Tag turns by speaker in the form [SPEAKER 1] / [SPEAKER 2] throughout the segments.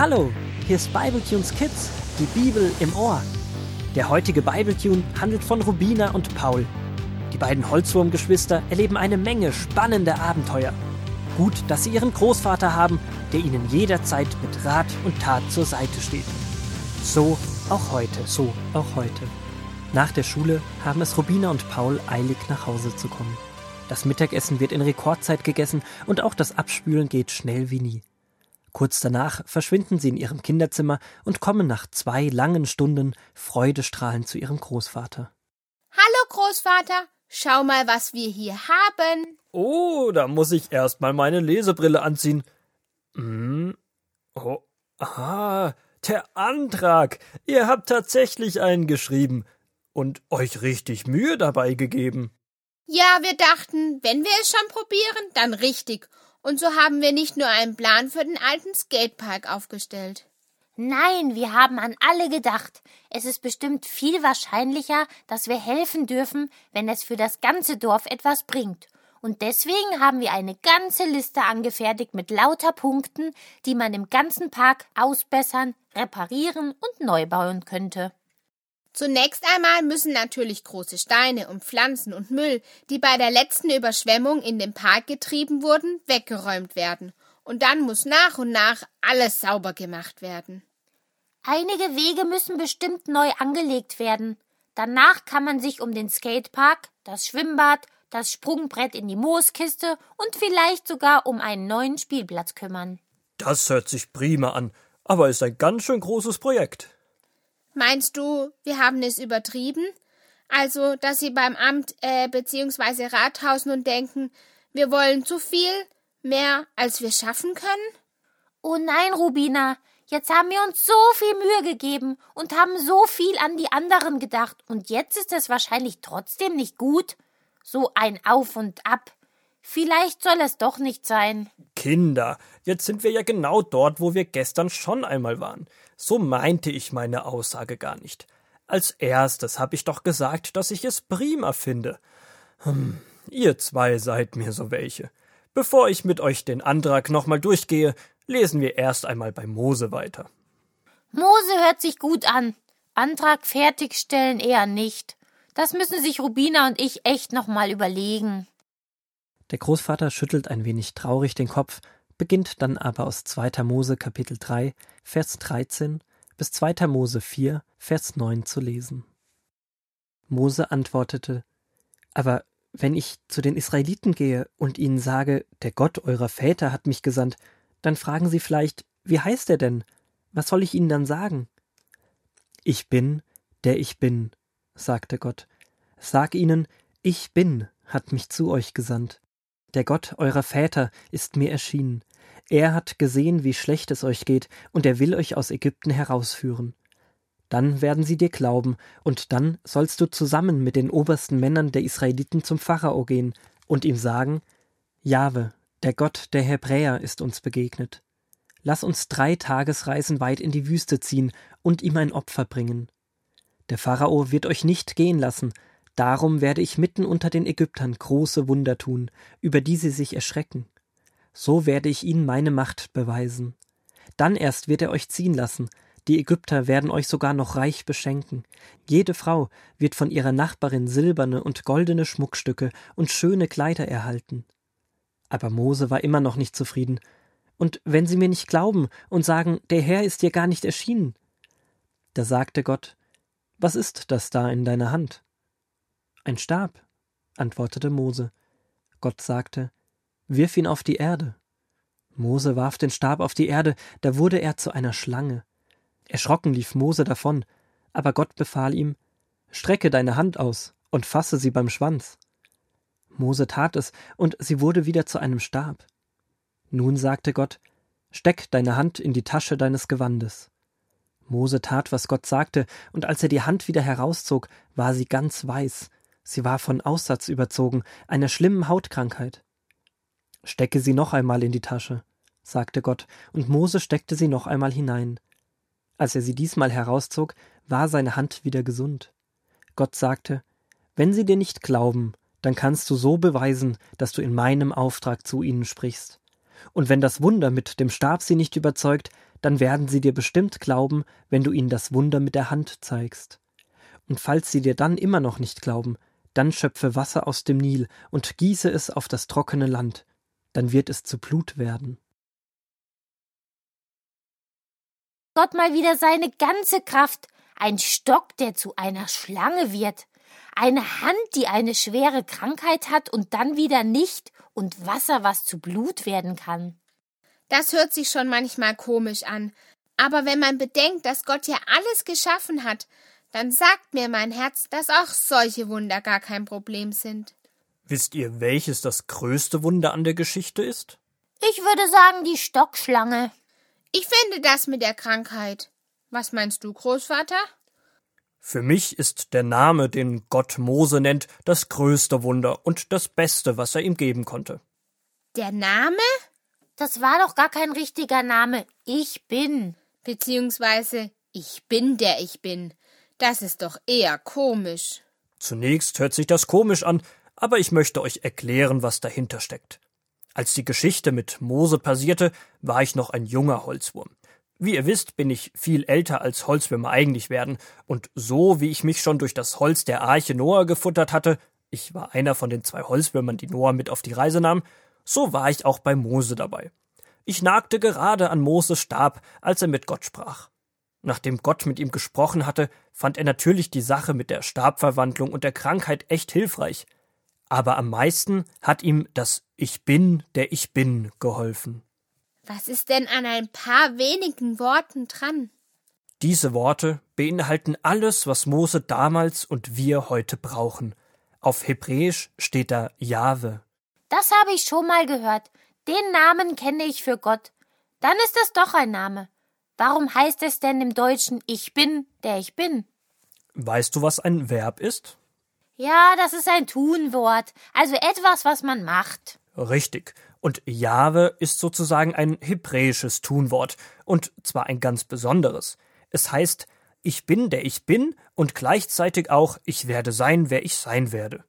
[SPEAKER 1] Hallo, hier ist Bibletunes Kids, die Bibel im Ohr. Der heutige Bibletune handelt von Rubina und Paul. Die beiden Holzwurmgeschwister erleben eine Menge spannender Abenteuer. Gut, dass sie ihren Großvater haben, der ihnen jederzeit mit Rat und Tat zur Seite steht. So auch heute, so auch heute. Nach der Schule haben es Rubina und Paul eilig nach Hause zu kommen. Das Mittagessen wird in Rekordzeit gegessen und auch das Abspülen geht schnell wie nie. Kurz danach verschwinden sie in ihrem Kinderzimmer und kommen nach zwei langen Stunden freudestrahlend zu ihrem Großvater.
[SPEAKER 2] Hallo Großvater, schau mal, was wir hier haben.
[SPEAKER 3] Oh, da muss ich erst mal meine Lesebrille anziehen. Hm. Oh, ah, der Antrag. Ihr habt tatsächlich einen geschrieben und euch richtig Mühe dabei gegeben.
[SPEAKER 2] Ja, wir dachten, wenn wir es schon probieren, dann richtig. Und so haben wir nicht nur einen Plan für den alten Skatepark aufgestellt.
[SPEAKER 4] Nein, wir haben an alle gedacht. Es ist bestimmt viel wahrscheinlicher, dass wir helfen dürfen, wenn es für das ganze Dorf etwas bringt. Und deswegen haben wir eine ganze Liste angefertigt mit lauter Punkten, die man im ganzen Park ausbessern, reparieren und neu bauen könnte.
[SPEAKER 2] Zunächst einmal müssen natürlich große Steine und Pflanzen und Müll, die bei der letzten Überschwemmung in den Park getrieben wurden, weggeräumt werden. Und dann muss nach und nach alles sauber gemacht werden.
[SPEAKER 4] Einige Wege müssen bestimmt neu angelegt werden. Danach kann man sich um den Skatepark, das Schwimmbad, das Sprungbrett in die Mooskiste und vielleicht sogar um einen neuen Spielplatz kümmern.
[SPEAKER 3] Das hört sich prima an, aber ist ein ganz schön großes Projekt.
[SPEAKER 2] Meinst du, wir haben es übertrieben? Also, dass sie beim Amt äh, bzw. Rathaus nun denken, wir wollen zu viel, mehr als wir schaffen können?
[SPEAKER 4] Oh nein, Rubina, jetzt haben wir uns so viel Mühe gegeben und haben so viel an die anderen gedacht, und jetzt ist es wahrscheinlich trotzdem nicht gut. So ein Auf und Ab. Vielleicht soll es doch nicht sein.
[SPEAKER 3] Kinder, jetzt sind wir ja genau dort, wo wir gestern schon einmal waren. So meinte ich meine Aussage gar nicht. Als erstes habe ich doch gesagt, dass ich es prima finde. Hm, ihr zwei seid mir so welche. Bevor ich mit euch den Antrag nochmal durchgehe, lesen wir erst einmal bei Mose weiter.
[SPEAKER 4] Mose hört sich gut an. Antrag fertigstellen eher nicht. Das müssen sich Rubina und ich echt nochmal überlegen.
[SPEAKER 1] Der Großvater schüttelt ein wenig traurig den Kopf, beginnt dann aber aus 2. Mose Kapitel 3, Vers 13 bis 2. Mose 4, Vers 9 zu lesen. Mose antwortete, Aber wenn ich zu den Israeliten gehe und ihnen sage, der Gott eurer Väter hat mich gesandt, dann fragen sie vielleicht, wie heißt er denn? Was soll ich ihnen dann sagen? Ich bin, der ich bin, sagte Gott. Sag ihnen, ich bin, hat mich zu euch gesandt. Der Gott eurer Väter ist mir erschienen. Er hat gesehen, wie schlecht es euch geht, und er will euch aus Ägypten herausführen. Dann werden sie dir glauben, und dann sollst du zusammen mit den obersten Männern der Israeliten zum Pharao gehen und ihm sagen, Jahwe, der Gott der Hebräer ist uns begegnet. Lass uns drei Tagesreisen weit in die Wüste ziehen und ihm ein Opfer bringen. Der Pharao wird euch nicht gehen lassen, Darum werde ich mitten unter den Ägyptern große Wunder tun, über die sie sich erschrecken. So werde ich ihnen meine Macht beweisen. Dann erst wird er euch ziehen lassen, die Ägypter werden euch sogar noch reich beschenken. Jede Frau wird von ihrer Nachbarin silberne und goldene Schmuckstücke und schöne Kleider erhalten. Aber Mose war immer noch nicht zufrieden. Und wenn sie mir nicht glauben und sagen, der Herr ist dir gar nicht erschienen? Da sagte Gott, Was ist das da in deiner Hand? Ein Stab, antwortete Mose. Gott sagte, Wirf ihn auf die Erde. Mose warf den Stab auf die Erde, da wurde er zu einer Schlange. Erschrocken lief Mose davon, aber Gott befahl ihm, Strecke deine Hand aus und fasse sie beim Schwanz. Mose tat es, und sie wurde wieder zu einem Stab. Nun sagte Gott, Steck deine Hand in die Tasche deines Gewandes. Mose tat, was Gott sagte, und als er die Hand wieder herauszog, war sie ganz weiß, Sie war von Aussatz überzogen, einer schlimmen Hautkrankheit. Stecke sie noch einmal in die Tasche, sagte Gott, und Mose steckte sie noch einmal hinein. Als er sie diesmal herauszog, war seine Hand wieder gesund. Gott sagte, wenn sie dir nicht glauben, dann kannst du so beweisen, dass du in meinem Auftrag zu ihnen sprichst. Und wenn das Wunder mit dem Stab sie nicht überzeugt,
[SPEAKER 5] dann werden sie dir bestimmt glauben, wenn du ihnen das Wunder mit der Hand zeigst. Und falls sie dir dann immer noch nicht glauben, dann schöpfe Wasser aus dem Nil und gieße es auf das trockene Land, dann wird es zu Blut werden.
[SPEAKER 4] Gott mal wieder seine ganze Kraft, ein Stock, der zu einer Schlange wird, eine Hand, die eine schwere Krankheit hat und dann wieder nicht, und Wasser, was zu Blut werden kann.
[SPEAKER 2] Das hört sich schon manchmal komisch an, aber wenn man bedenkt, dass Gott ja alles geschaffen hat, dann sagt mir mein Herz, dass auch solche Wunder gar kein Problem sind.
[SPEAKER 1] Wisst ihr, welches das größte Wunder an der Geschichte ist?
[SPEAKER 4] Ich würde sagen, die Stockschlange.
[SPEAKER 2] Ich finde das mit der Krankheit. Was meinst du, Großvater?
[SPEAKER 1] Für mich ist der Name, den Gott Mose nennt, das größte Wunder und das Beste, was er ihm geben konnte.
[SPEAKER 2] Der Name?
[SPEAKER 4] Das war doch gar kein richtiger Name. Ich bin.
[SPEAKER 2] Beziehungsweise ich bin der ich bin. Das ist doch eher komisch.
[SPEAKER 1] Zunächst hört sich das komisch an, aber ich möchte euch erklären, was dahinter steckt. Als die Geschichte mit Mose passierte, war ich noch ein junger Holzwurm. Wie ihr wisst, bin ich viel älter als Holzwürmer eigentlich werden, und so wie ich mich schon durch das Holz der Arche Noah gefuttert hatte, ich war einer von den zwei Holzwürmern, die Noah mit auf die Reise nahm, so war ich auch bei Mose dabei. Ich nagte gerade an Moses Stab, als er mit Gott sprach. Nachdem Gott mit ihm gesprochen hatte, fand er natürlich die Sache mit der Stabverwandlung und der Krankheit echt hilfreich. Aber am meisten hat ihm das Ich bin, der ich bin geholfen.
[SPEAKER 2] Was ist denn an ein paar wenigen Worten dran?
[SPEAKER 1] Diese Worte beinhalten alles, was Mose damals und wir heute brauchen. Auf Hebräisch steht da Jahwe.
[SPEAKER 4] Das habe ich schon mal gehört. Den Namen kenne ich für Gott. Dann ist es doch ein Name. Warum heißt es denn im Deutschen Ich bin, der ich bin?
[SPEAKER 1] Weißt du, was ein Verb ist?
[SPEAKER 4] Ja, das ist ein Tunwort, also etwas, was man macht.
[SPEAKER 1] Richtig. Und Jahwe ist sozusagen ein hebräisches Tunwort, und zwar ein ganz besonderes. Es heißt, ich bin, der ich bin, und gleichzeitig auch, ich werde sein, wer ich sein werde.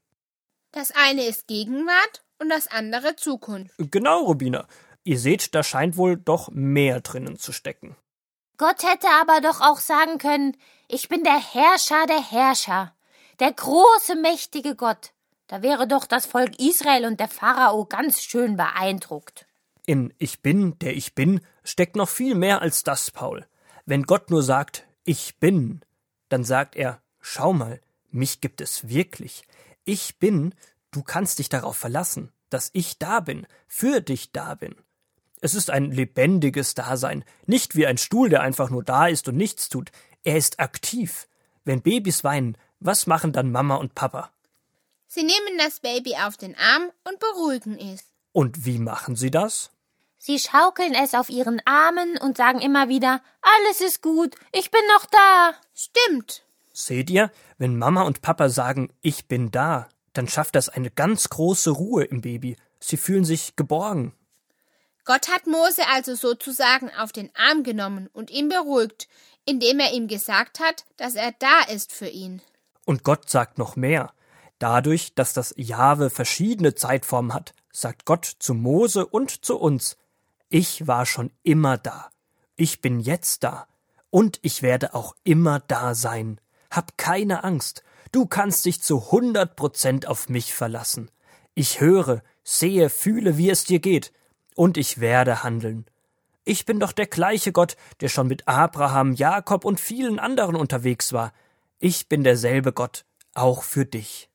[SPEAKER 2] Das eine ist Gegenwart und das andere Zukunft.
[SPEAKER 1] Genau, Rubina. Ihr seht, da scheint wohl doch mehr drinnen zu stecken.
[SPEAKER 4] Gott hätte aber doch auch sagen können, ich bin der Herrscher der Herrscher, der große, mächtige Gott. Da wäre doch das Volk Israel und der Pharao ganz schön beeindruckt.
[SPEAKER 1] In Ich bin, der ich bin, steckt noch viel mehr als das, Paul. Wenn Gott nur sagt, ich bin, dann sagt er, schau mal, mich gibt es wirklich. Ich bin, du kannst dich darauf verlassen, dass ich da bin, für dich da bin. Es ist ein lebendiges Dasein, nicht wie ein Stuhl, der einfach nur da ist und nichts tut. Er ist aktiv. Wenn Babys weinen, was machen dann Mama und Papa?
[SPEAKER 2] Sie nehmen das Baby auf den Arm und beruhigen es.
[SPEAKER 1] Und wie machen sie das?
[SPEAKER 4] Sie schaukeln es auf ihren Armen und sagen immer wieder Alles ist gut, ich bin noch da.
[SPEAKER 2] Stimmt.
[SPEAKER 1] Seht ihr, wenn Mama und Papa sagen Ich bin da, dann schafft das eine ganz große Ruhe im Baby. Sie fühlen sich geborgen.
[SPEAKER 2] Gott hat Mose also sozusagen auf den Arm genommen und ihn beruhigt, indem er ihm gesagt hat, dass er da ist für ihn.
[SPEAKER 1] Und Gott sagt noch mehr. Dadurch, dass das Jahwe verschiedene Zeitformen hat, sagt Gott zu Mose und zu uns, ich war schon immer da. Ich bin jetzt da. Und ich werde auch immer da sein. Hab keine Angst. Du kannst dich zu hundert Prozent auf mich verlassen. Ich höre, sehe, fühle, wie es dir geht und ich werde handeln. Ich bin doch der gleiche Gott, der schon mit Abraham, Jakob und vielen anderen unterwegs war. Ich bin derselbe Gott, auch für dich.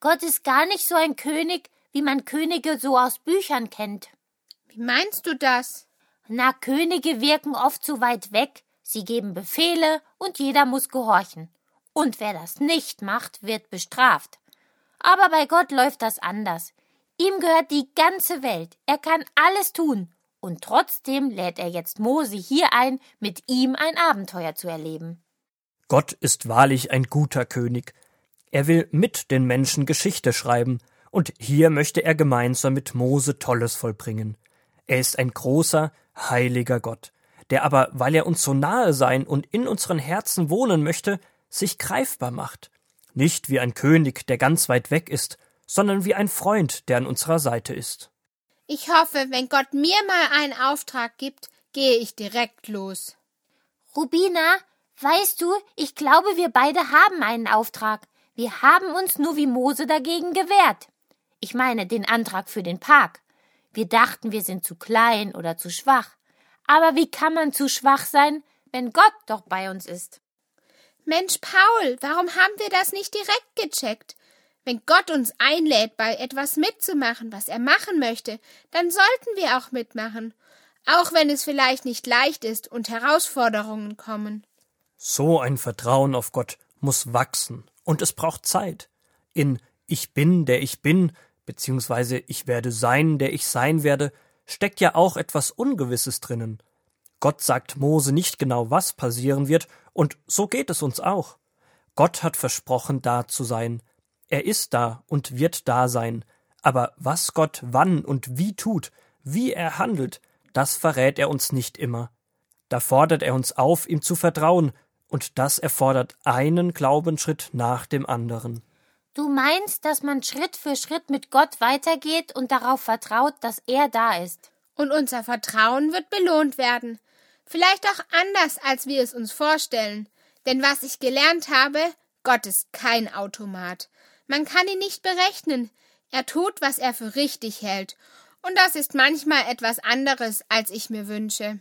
[SPEAKER 4] Gott ist gar nicht so ein König, wie man Könige so aus Büchern kennt.
[SPEAKER 2] Wie meinst du das?
[SPEAKER 4] Na, Könige wirken oft zu weit weg, sie geben Befehle und jeder muss gehorchen. Und wer das nicht macht, wird bestraft. Aber bei Gott läuft das anders. Ihm gehört die ganze Welt. Er kann alles tun. Und trotzdem lädt er jetzt Mose hier ein, mit ihm ein Abenteuer zu erleben.
[SPEAKER 1] Gott ist wahrlich ein guter König. Er will mit den Menschen Geschichte schreiben, und hier möchte er gemeinsam mit Mose Tolles vollbringen. Er ist ein großer, heiliger Gott, der aber, weil er uns so nahe sein und in unseren Herzen wohnen möchte, sich greifbar macht. Nicht wie ein König, der ganz weit weg ist, sondern wie ein Freund, der an unserer Seite ist.
[SPEAKER 2] Ich hoffe, wenn Gott mir mal einen Auftrag gibt, gehe ich direkt los.
[SPEAKER 4] Rubina, weißt du, ich glaube, wir beide haben einen Auftrag. Wir haben uns nur wie Mose dagegen gewehrt. Ich meine den Antrag für den Park. Wir dachten, wir sind zu klein oder zu schwach. Aber wie kann man zu schwach sein, wenn Gott doch bei uns ist?
[SPEAKER 2] Mensch, Paul, warum haben wir das nicht direkt gecheckt? Wenn Gott uns einlädt, bei etwas mitzumachen, was er machen möchte, dann sollten wir auch mitmachen, auch wenn es vielleicht nicht leicht ist und Herausforderungen kommen.
[SPEAKER 1] So ein Vertrauen auf Gott muss wachsen, und es braucht Zeit. In Ich bin, der ich bin, beziehungsweise Ich werde sein, der ich sein werde, steckt ja auch etwas Ungewisses drinnen. Gott sagt Mose nicht genau, was passieren wird, und so geht es uns auch. Gott hat versprochen, da zu sein, er ist da und wird da sein, aber was Gott wann und wie tut, wie er handelt, das verrät er uns nicht immer. Da fordert er uns auf, ihm zu vertrauen, und das erfordert einen Glaubensschritt nach dem anderen.
[SPEAKER 4] Du meinst, dass man Schritt für Schritt mit Gott weitergeht und darauf vertraut, dass er da ist.
[SPEAKER 2] Und unser Vertrauen wird belohnt werden. Vielleicht auch anders, als wir es uns vorstellen. Denn was ich gelernt habe, Gott ist kein Automat. Man kann ihn nicht berechnen. Er tut, was er für richtig hält. Und das ist manchmal etwas anderes, als ich mir wünsche.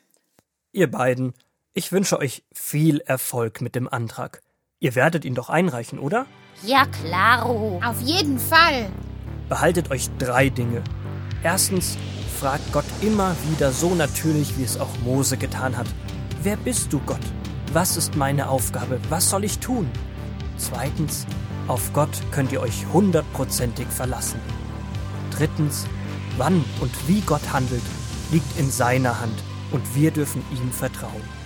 [SPEAKER 1] Ihr beiden, ich wünsche euch viel Erfolg mit dem Antrag. Ihr werdet ihn doch einreichen, oder?
[SPEAKER 4] Ja, klaro.
[SPEAKER 2] Auf jeden Fall.
[SPEAKER 1] Behaltet euch drei Dinge. Erstens, fragt Gott immer wieder so natürlich, wie es auch Mose getan hat. Wer bist du, Gott? Was ist meine Aufgabe? Was soll ich tun? Zweitens, auf Gott könnt ihr euch hundertprozentig verlassen. Drittens, wann und wie Gott handelt, liegt in seiner Hand und wir dürfen ihm vertrauen.